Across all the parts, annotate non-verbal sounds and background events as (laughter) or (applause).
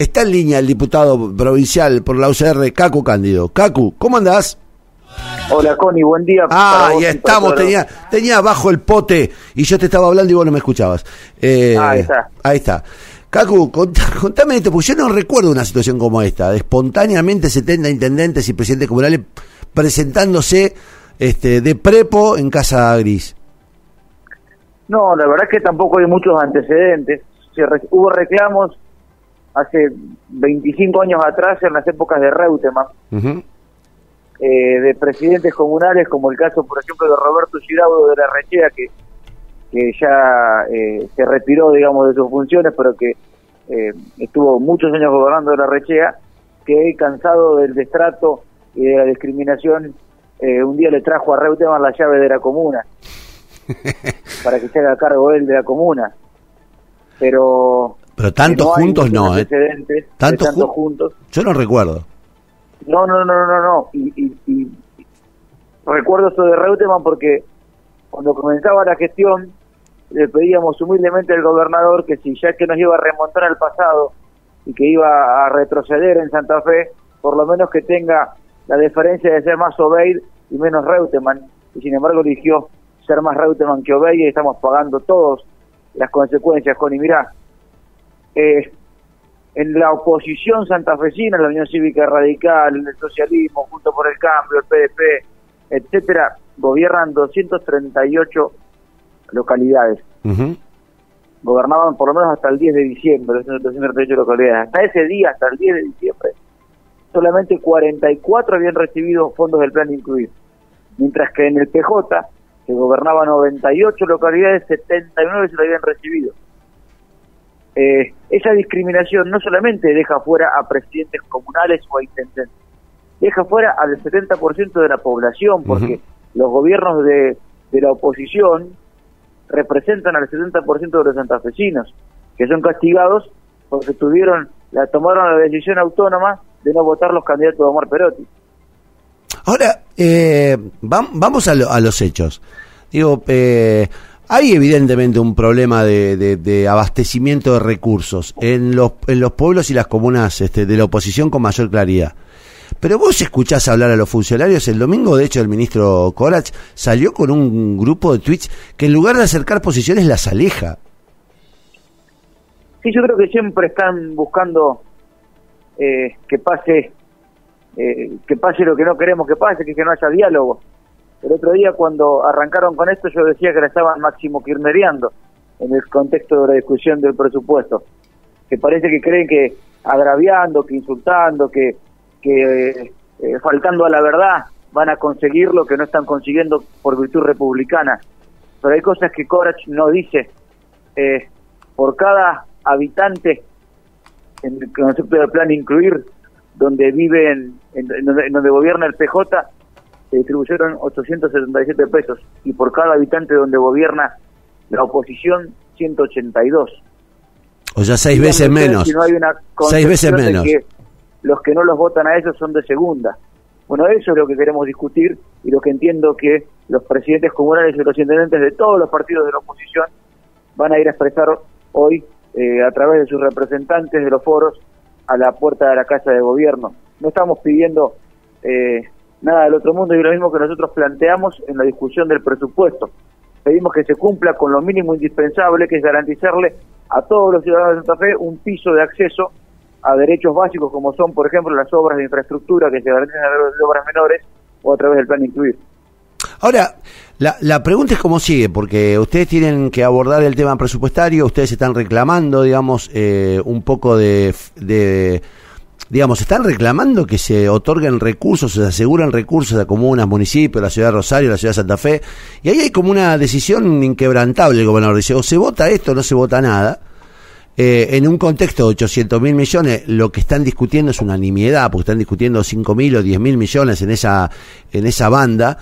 Está en línea el diputado provincial por la UCR, Cacu Cándido. Cacu, ¿cómo andás? Hola Connie, buen día. Ah, ya estamos, tenía, tenía abajo el pote y yo te estaba hablando y vos no me escuchabas. Eh, ahí está. Ahí está. Cacu, (laughs) contame esto, porque yo no recuerdo una situación como esta, espontáneamente 70 intendentes y presidentes comunales presentándose este, de prepo en Casa Gris. No, la verdad es que tampoco hay muchos antecedentes. hubo reclamos hace 25 años atrás, en las épocas de Reutemann, eh, de presidentes comunales, como el caso, por ejemplo, de Roberto Giraudo de la Rechea, que, que ya eh, se retiró, digamos, de sus funciones, pero que eh, estuvo muchos años gobernando de la Rechea, que cansado del destrato y de la discriminación, un día le trajo a Reutemann la llave de la comuna, (laughs) para que se haga cargo él de la comuna. Pero pero tantos juntos no, ¿eh? ¿Tantos juntos? Yo no recuerdo. No, no, no, no, no. Y, recuerdo eso de Reutemann porque cuando comenzaba la gestión le pedíamos humildemente al gobernador que si ya que nos iba a remontar al pasado y que iba a retroceder en Santa Fe, por lo menos que tenga la diferencia de ser más Obeid y menos Reutemann. Y sin embargo eligió ser más Reutemann que Obeid y estamos pagando todos las consecuencias, Connie. Mirá, eh, en la oposición santafesina, la Unión Cívica Radical, el socialismo, junto por el cambio, el PDP, etcétera, gobiernan 238 localidades. Gobernaban por lo menos hasta el 10 de diciembre, 238 localidades. Hasta ese día, hasta el 10 de diciembre, solamente 44 habían recibido fondos del plan incluir. Mientras que en el PJ, que gobernaba 98 localidades, 79 se lo habían recibido. Eh, esa discriminación no solamente deja fuera a presidentes comunales o a intendentes, deja fuera al 70% de la población, porque los gobiernos de, la oposición representan al 70% de los santafesinos, que son castigados porque tuvieron la tomaron la decisión autónoma de no votar los candidatos de Omar Perotti. Ahora, eh, vamos a, a, los hechos. Digo, eh, hay evidentemente un problema de, abastecimiento de recursos en los, en los pueblos y las comunas este, de la oposición con mayor claridad. Pero vos escuchás hablar a los funcionarios. El domingo, de hecho, el ministro Corach salió con un grupo de tweets que en lugar de acercar posiciones las aleja. Sí, yo creo que siempre están buscando eh, que pase eh, que pase lo que no queremos que pase, que, que no haya diálogo. El otro día cuando arrancaron con esto yo decía que la estaban máximo kirnereando en el contexto de la discusión del presupuesto. Que parece que creen que agraviando, que insultando, que, que eh, faltando a la verdad van a conseguir lo que no están consiguiendo por virtud republicana. Pero hay cosas que Corach no dice. Eh, por cada habitante en el concepto del plan incluir, donde viven, en, donde, en donde gobierna el PJ, se distribuyeron 877 pesos y por cada habitante donde gobierna la oposición 182. O sea, seis veces menos. Si no hay una seis veces menos. Que los que no los votan a ellos son de segunda. Bueno, eso es lo que queremos discutir y lo que entiendo que los presidentes comunales y los intendentes de todos los partidos de la oposición van a ir a expresar hoy eh, a través de sus representantes de los foros a la puerta de la Casa de Gobierno. No estamos pidiendo eh, nada del otro mundo y lo mismo que nosotros planteamos en la discusión del presupuesto. Pedimos que se cumpla con lo mínimo indispensable, que es garantizarle a todos los ciudadanos de Santa Fe un piso de acceso a derechos básicos como son, por ejemplo, las obras de infraestructura que se garantizan a través de obras menores o a través del plan incluir. Ahora, la, la pregunta es cómo sigue, porque ustedes tienen que abordar el tema presupuestario, ustedes están reclamando, digamos, eh, un poco de digamos, están reclamando que se otorguen recursos, se aseguren recursos a comunas, municipios, la ciudad de Rosario, la ciudad de Santa Fe, y ahí hay como una decisión inquebrantable, el gobernador dice, o se vota esto o no se vota nada. Eh, en un contexto de 800 mil millones, lo que están discutiendo es unanimidad, porque están discutiendo 5 mil o 10 mil millones en esa, en esa banda.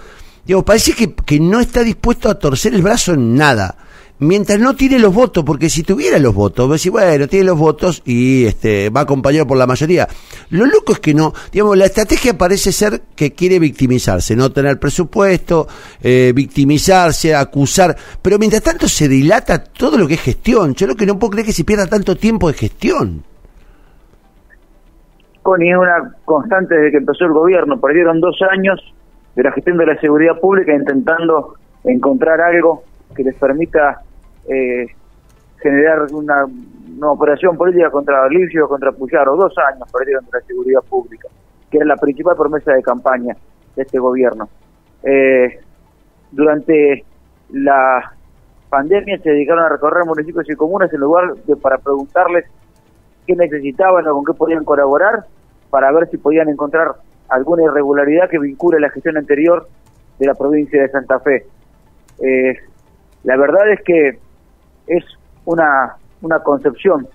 Digo, parece que, que no está dispuesto a torcer el brazo en nada mientras no tiene los votos, porque si tuviera los votos, decir, bueno, tiene los votos y este va acompañado por la mayoría. Lo loco es que no, digamos, la estrategia parece ser que quiere victimizarse, no tener presupuesto, eh, victimizarse, acusar, pero mientras tanto se dilata todo lo que es gestión. Yo lo que no puedo creer que se pierda tanto tiempo de gestión. con es una constante desde que empezó el gobierno. Perdieron dos años de la gestión de la seguridad pública intentando encontrar algo que les permita eh, generar una, operación política contra Alicio o contra Puyaro. Dos años perdieron de la seguridad pública, que era la principal promesa de campaña de este gobierno. Eh, durante la pandemia se dedicaron a recorrer municipios y comunas en lugar de para preguntarles qué necesitaban o con qué podían colaborar para ver si podían encontrar alguna irregularidad que vincule la gestión anterior de la provincia de Santa Fe. Eh, la verdad es que es una, una concepción.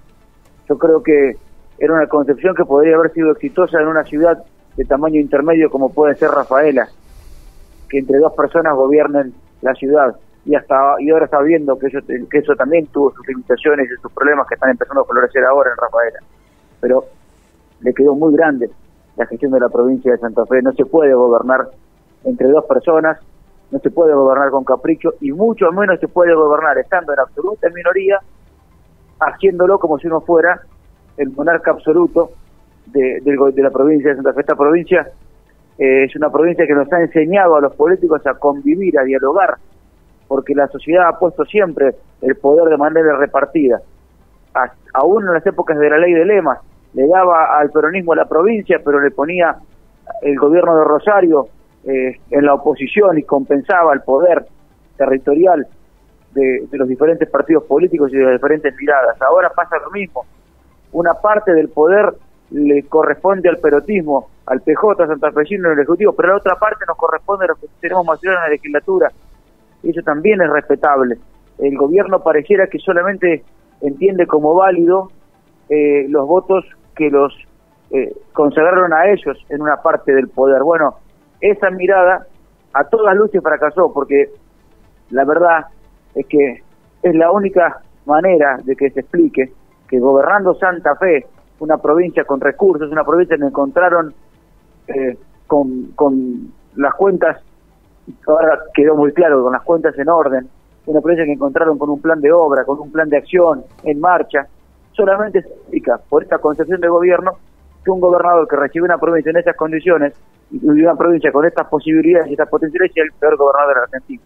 Yo creo que era una concepción que podría haber sido exitosa en una ciudad de tamaño intermedio como puede ser Rafaela, que entre dos personas gobiernen la ciudad y hasta y ahora está viendo que eso, que eso también tuvo sus limitaciones y sus problemas que están empezando a florecer ahora en Rafaela. Pero le quedó muy grande la gestión de la provincia de Santa Fe. No se puede gobernar entre dos personas, no se puede gobernar con capricho y mucho menos se puede gobernar estando en absoluta minoría, haciéndolo como si uno fuera el monarca absoluto de, la provincia de Santa Fe. Esta provincia eh, es una provincia que nos ha enseñado a los políticos a convivir, a dialogar, porque la sociedad ha puesto siempre el poder de manera repartida. aún en las épocas de la ley de lemas, le daba al peronismo la provincia, pero le ponía el gobierno de Rosario eh, en la oposición y compensaba el poder territorial de, los diferentes partidos políticos y de las diferentes miradas. Ahora pasa lo mismo. Una parte del poder le corresponde al perotismo, al PJ, Santa Fecino, en el Ejecutivo, pero la otra parte nos corresponde a los que tenemos más en la legislatura. Eso también es respetable. El gobierno pareciera que solamente entiende como válido eh, los votos que los eh, consagraron a ellos en una parte del poder. Bueno, esa mirada a todas luces fracasó, porque la verdad es que es la única manera de que se explique que gobernando Santa Fe, una provincia con recursos, una provincia que encontraron eh, con, con las cuentas, ahora quedó muy claro, con las cuentas en orden, una provincia que encontraron con un plan de obra, con un plan de acción en marcha, solamente se explica por esta concepción de gobierno que un gobernador que recibe una provincia en esas condiciones una provincia con estas posibilidades y estas potencialidades es el peor gobernador de la Argentina.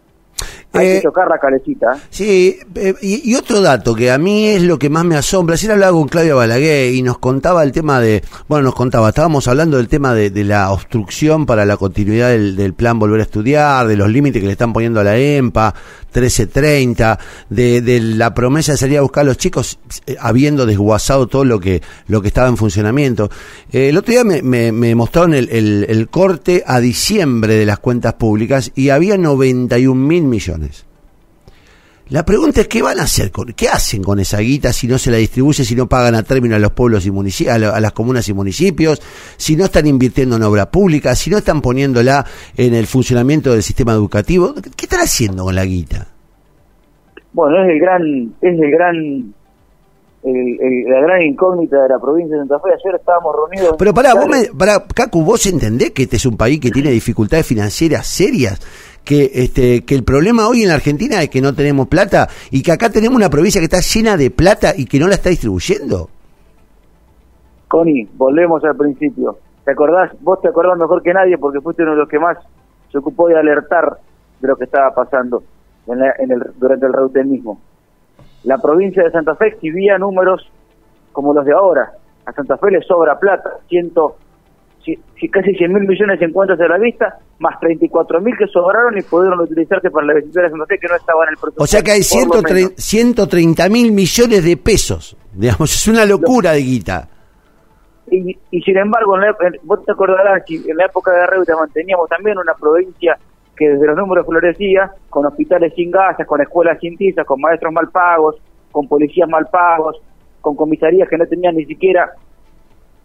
Hay que eh, tocar la calecita. ¿eh? Sí, eh, y, otro dato que a mí es lo que más me asombra. Ayer hablaba con Claudia Balaguer y nos contaba el tema de. Bueno, nos contaba, estábamos hablando del tema de, la obstrucción para la continuidad del, plan Volver a Estudiar, de los límites que le están poniendo a la EMPA, 1330, de, de la promesa de salir a buscar a los chicos, habiendo desguazado todo lo que, lo que estaba en funcionamiento. el otro día me, me, mostraron el, el, el corte a diciembre de las cuentas públicas y había 91 mil millones. La pregunta es qué van a hacer, con, qué hacen con esa guita si no se la distribuye, si no pagan a término a los pueblos y municipios, a, las comunas y municipios, si no están invirtiendo en obra pública, si no están poniéndola en el funcionamiento del sistema educativo. ¿Qué están haciendo con la guita? Bueno, es el gran, es el gran la gran incógnita de la provincia de Santa Fe. Ayer estábamos reunidos. Pero pará, vos me, pará, Cacu, vos entendés que este es un país que tiene dificultades financieras serias que este que el problema hoy en la Argentina es que no tenemos plata y que acá tenemos una provincia que está llena de plata y que no la está distribuyendo. Connie, volvemos al principio. ¿Te acordás? Vos te acordás mejor que nadie porque fuiste uno de los que más se ocupó de alertar de lo que estaba pasando en, el, durante el reutenismo. La provincia de Santa Fe exhibía números como los de ahora. A Santa Fe le sobra plata, ciento casi 100 mil millones en cuentas de la vista, más 34 mil que sobraron y pudieron utilizarse para la visita de Santa Fe que no estaban en el presupuesto. O sea que hay 130 mil millones de pesos, digamos, es una locura de guita. Y, y sin embargo, vos te acordarás que en la época de Reuta manteníamos también una provincia que desde los números florecía, con hospitales sin gasas, con escuelas sin tizas, con maestros mal pagos, con policías mal pagos, con comisarías que no tenían ni siquiera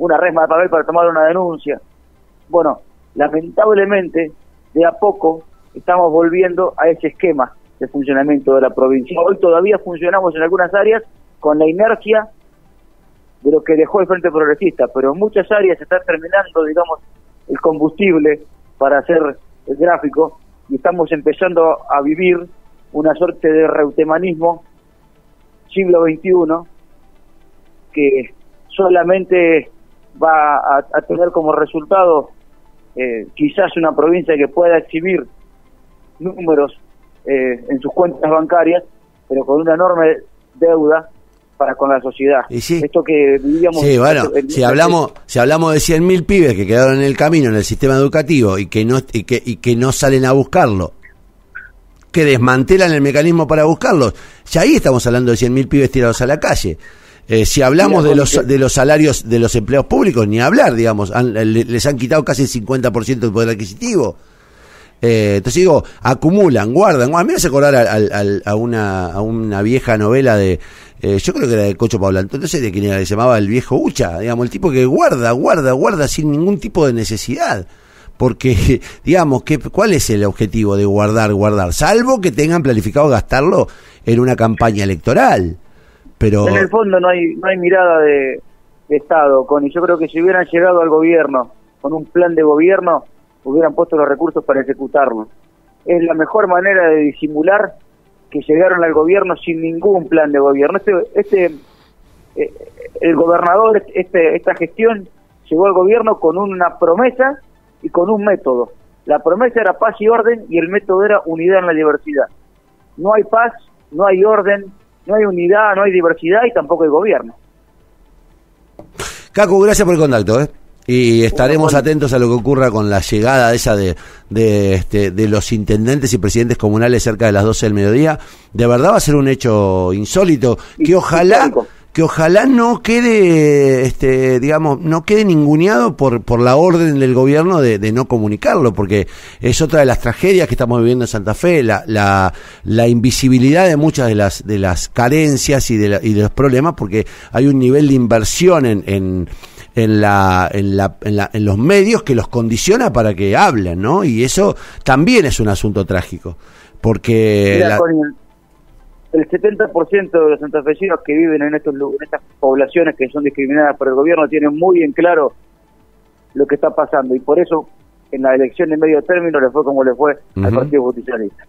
una resma de papel para tomar una denuncia. Bueno, lamentablemente, de a poco estamos volviendo a ese esquema de funcionamiento de la provincia. Hoy todavía funcionamos en algunas áreas con la inercia de lo que dejó el Frente Progresista, pero en muchas áreas se está terminando, digamos, el combustible para hacer el gráfico y estamos empezando a vivir una suerte de reutemanismo siglo XXI que solamente va a, tener como resultado eh, quizás una provincia que pueda exhibir números eh, en sus cuentas bancarias, pero con una enorme deuda para con la sociedad. Y sí. Esto que vivíamos... Sí, bueno, si hablamos, si hablamos de 100.000 pibes que quedaron en el camino en el sistema educativo y que no, y que, y que no salen a buscarlo, que desmantelan el mecanismo para buscarlos, ya ahí estamos hablando de 100.000 pibes tirados a la calle. Eh, si hablamos de los, de los salarios de los empleados públicos, ni hablar, digamos, les han quitado casi el 50% del poder adquisitivo. Eh, entonces digo, acumulan, guardan. A mí me hace acordar a, una, a una vieja novela de, eh, yo creo que era de Cocho Paula, entonces de quien era, se llamaba el viejo Ucha, digamos, el tipo que guarda, guarda, guarda sin ningún tipo de necesidad. Porque, (laughs) digamos, ¿qué, ¿cuál es el objetivo de guardar, guardar? Salvo que tengan planificado gastarlo en una campaña electoral. Pero... En el fondo no hay, no hay mirada de, Estado, Connie. Yo creo que si hubieran llegado al gobierno con un plan de gobierno, hubieran puesto los recursos para ejecutarlo. Es la mejor manera de disimular que llegaron al gobierno sin ningún plan de gobierno. Este, este eh, el gobernador, este, esta gestión llegó al gobierno con una promesa y con un método. La promesa era paz y orden y el método era unidad en la diversidad. No hay paz, no hay orden, no hay unidad, no hay diversidad y tampoco hay gobierno. Caco, gracias por el contacto, ¿eh? Y estaremos atentos a lo que ocurra con la llegada esa de, de, este, de los intendentes y presidentes comunales cerca de las 12 del mediodía. De verdad va a ser un hecho insólito que ojalá que ojalá no quede, este, digamos, no quede ninguneado por, por la orden del gobierno de, de, no comunicarlo, porque es otra de las tragedias que estamos viviendo en Santa Fe, la, la, la invisibilidad de muchas de las, de las carencias y de, y de los problemas, porque hay un nivel de inversión en, en en, la, en, la, en, la, en los medios que los condiciona para que hablen, ¿no? Y eso también es un asunto trágico, porque el 70% de los santafesinos que viven en, estos, en estas poblaciones que son discriminadas por el gobierno tienen muy en claro lo que está pasando y por eso en la elección de medio término le fue como le fue al Partido Justicialista.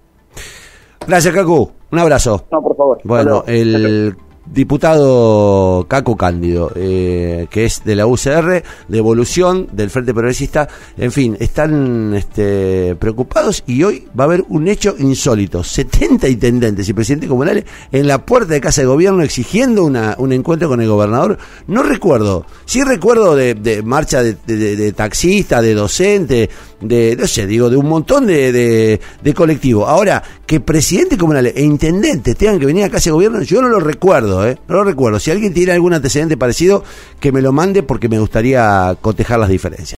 Gracias, Cacu. Un abrazo. No, por favor. Bueno, el diputado Caco Cándido, eh, que es de la UCR, de evolución del Frente Progresista, en fin, están este, preocupados y hoy va a haber un hecho insólito, 70 intendentes y presidentes comunales en la puerta de Casa de Gobierno exigiendo una, un encuentro con el gobernador. No recuerdo, sí recuerdo de, marcha de, de, taxistas, de docentes, de, no sé, digo, de un montón de, de, colectivos. Ahora, que presidentes comunales e intendentes tengan que venir a Casa de Gobierno, yo no lo recuerdo. ¿eh? No lo recuerdo. Si alguien tiene algún antecedente parecido, que me lo mande porque me gustaría cotejar las diferencias.